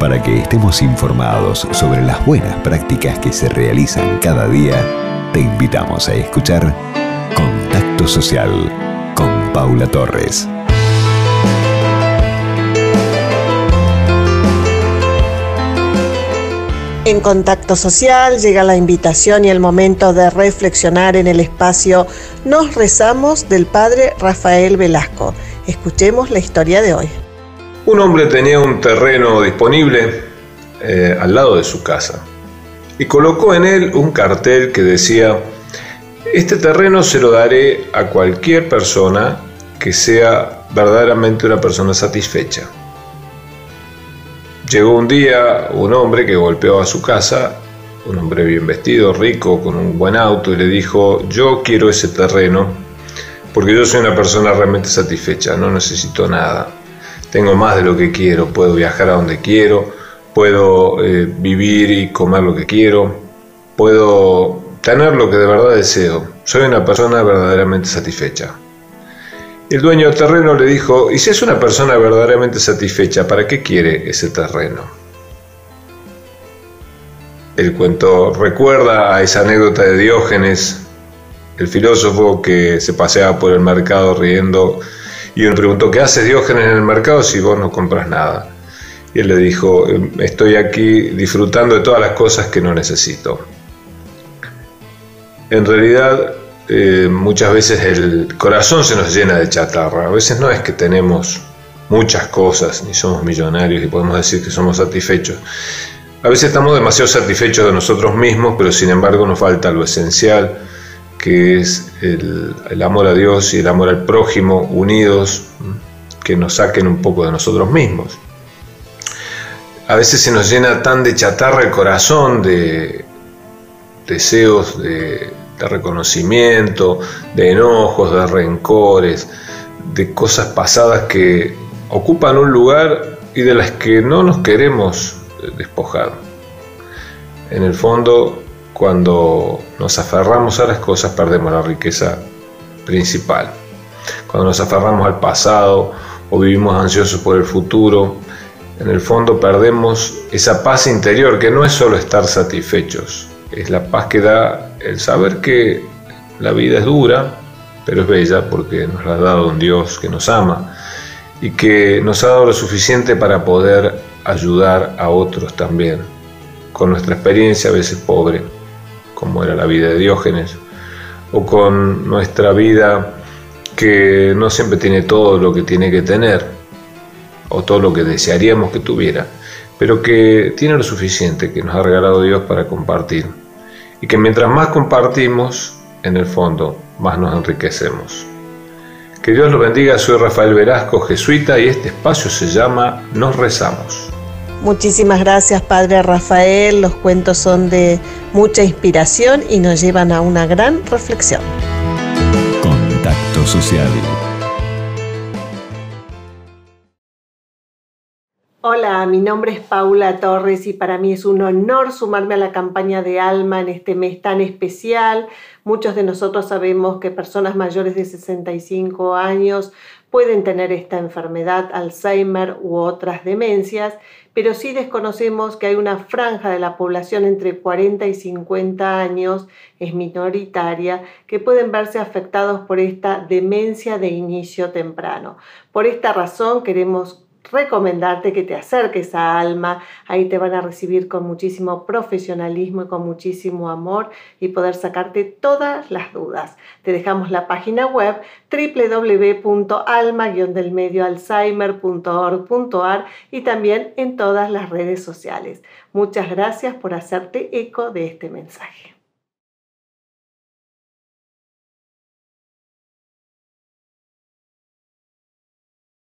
Para que estemos informados sobre las buenas prácticas que se realizan cada día, te invitamos a escuchar Contacto Social con Paula Torres. En Contacto Social llega la invitación y el momento de reflexionar en el espacio Nos rezamos del padre Rafael Velasco. Escuchemos la historia de hoy. Un hombre tenía un terreno disponible eh, al lado de su casa y colocó en él un cartel que decía, este terreno se lo daré a cualquier persona que sea verdaderamente una persona satisfecha. Llegó un día un hombre que golpeó a su casa, un hombre bien vestido, rico, con un buen auto, y le dijo, yo quiero ese terreno porque yo soy una persona realmente satisfecha, no necesito nada. Tengo más de lo que quiero, puedo viajar a donde quiero, puedo eh, vivir y comer lo que quiero, puedo tener lo que de verdad deseo. Soy una persona verdaderamente satisfecha. El dueño del terreno le dijo, ¿y si es una persona verdaderamente satisfecha, para qué quiere ese terreno? El cuento recuerda a esa anécdota de Diógenes, el filósofo que se paseaba por el mercado riendo y uno preguntó, ¿qué haces Diógenes en el mercado si vos no compras nada? Y él le dijo, estoy aquí disfrutando de todas las cosas que no necesito. En realidad, eh, muchas veces el corazón se nos llena de chatarra. A veces no es que tenemos muchas cosas, ni somos millonarios y podemos decir que somos satisfechos. A veces estamos demasiado satisfechos de nosotros mismos, pero sin embargo nos falta lo esencial, que es el, amor a Dios y el amor al prójimo unidos, que nos saquen un poco de nosotros mismos. A veces se nos llena tan de chatarra el corazón, de deseos de de reconocimiento, de enojos, de rencores, de cosas pasadas que ocupan un lugar y de las que no nos queremos despojar. En el fondo, cuando nos aferramos a las cosas, perdemos la riqueza principal. Cuando nos aferramos al pasado o vivimos ansiosos por el futuro, en el fondo perdemos esa paz interior que no es solo estar satisfechos, es la paz que da el saber que la vida es dura, pero es bella porque nos la ha dado un Dios que nos ama y que nos ha dado lo suficiente para poder ayudar a otros también, con nuestra experiencia a veces pobre, como era la vida de Diógenes, o con nuestra vida que no siempre tiene todo lo que tiene que tener, o todo lo que desearíamos que tuviera, pero que tiene lo suficiente que nos ha regalado Dios para compartir y que mientras más compartimos, en el fondo, más nos enriquecemos. Que Dios lo bendiga, soy Rafael Velasco, jesuita, y este espacio se llama Nos rezamos. Muchísimas gracias, Padre Rafael. Los cuentos son de mucha inspiración y nos llevan a una gran reflexión. Contacto social. Hola, mi nombre es Paula Torres y para mí es un honor sumarme a la campaña de Alma en este mes tan especial. Muchos de nosotros sabemos que personas mayores de 65 años pueden tener esta enfermedad, Alzheimer u otras demencias, pero sí desconocemos que hay una franja de la población entre 40 y 50 años, es minoritaria, que pueden verse afectados por esta demencia de inicio temprano. Por esta razón queremos recomendarte que te acerques a Alma, ahí te van a recibir con muchísimo profesionalismo y con muchísimo amor y poder sacarte todas las dudas. Te dejamos la página web www.alma-delmedioalzheimer.org.ar y también en todas las redes sociales. Muchas gracias por hacerte eco de este mensaje.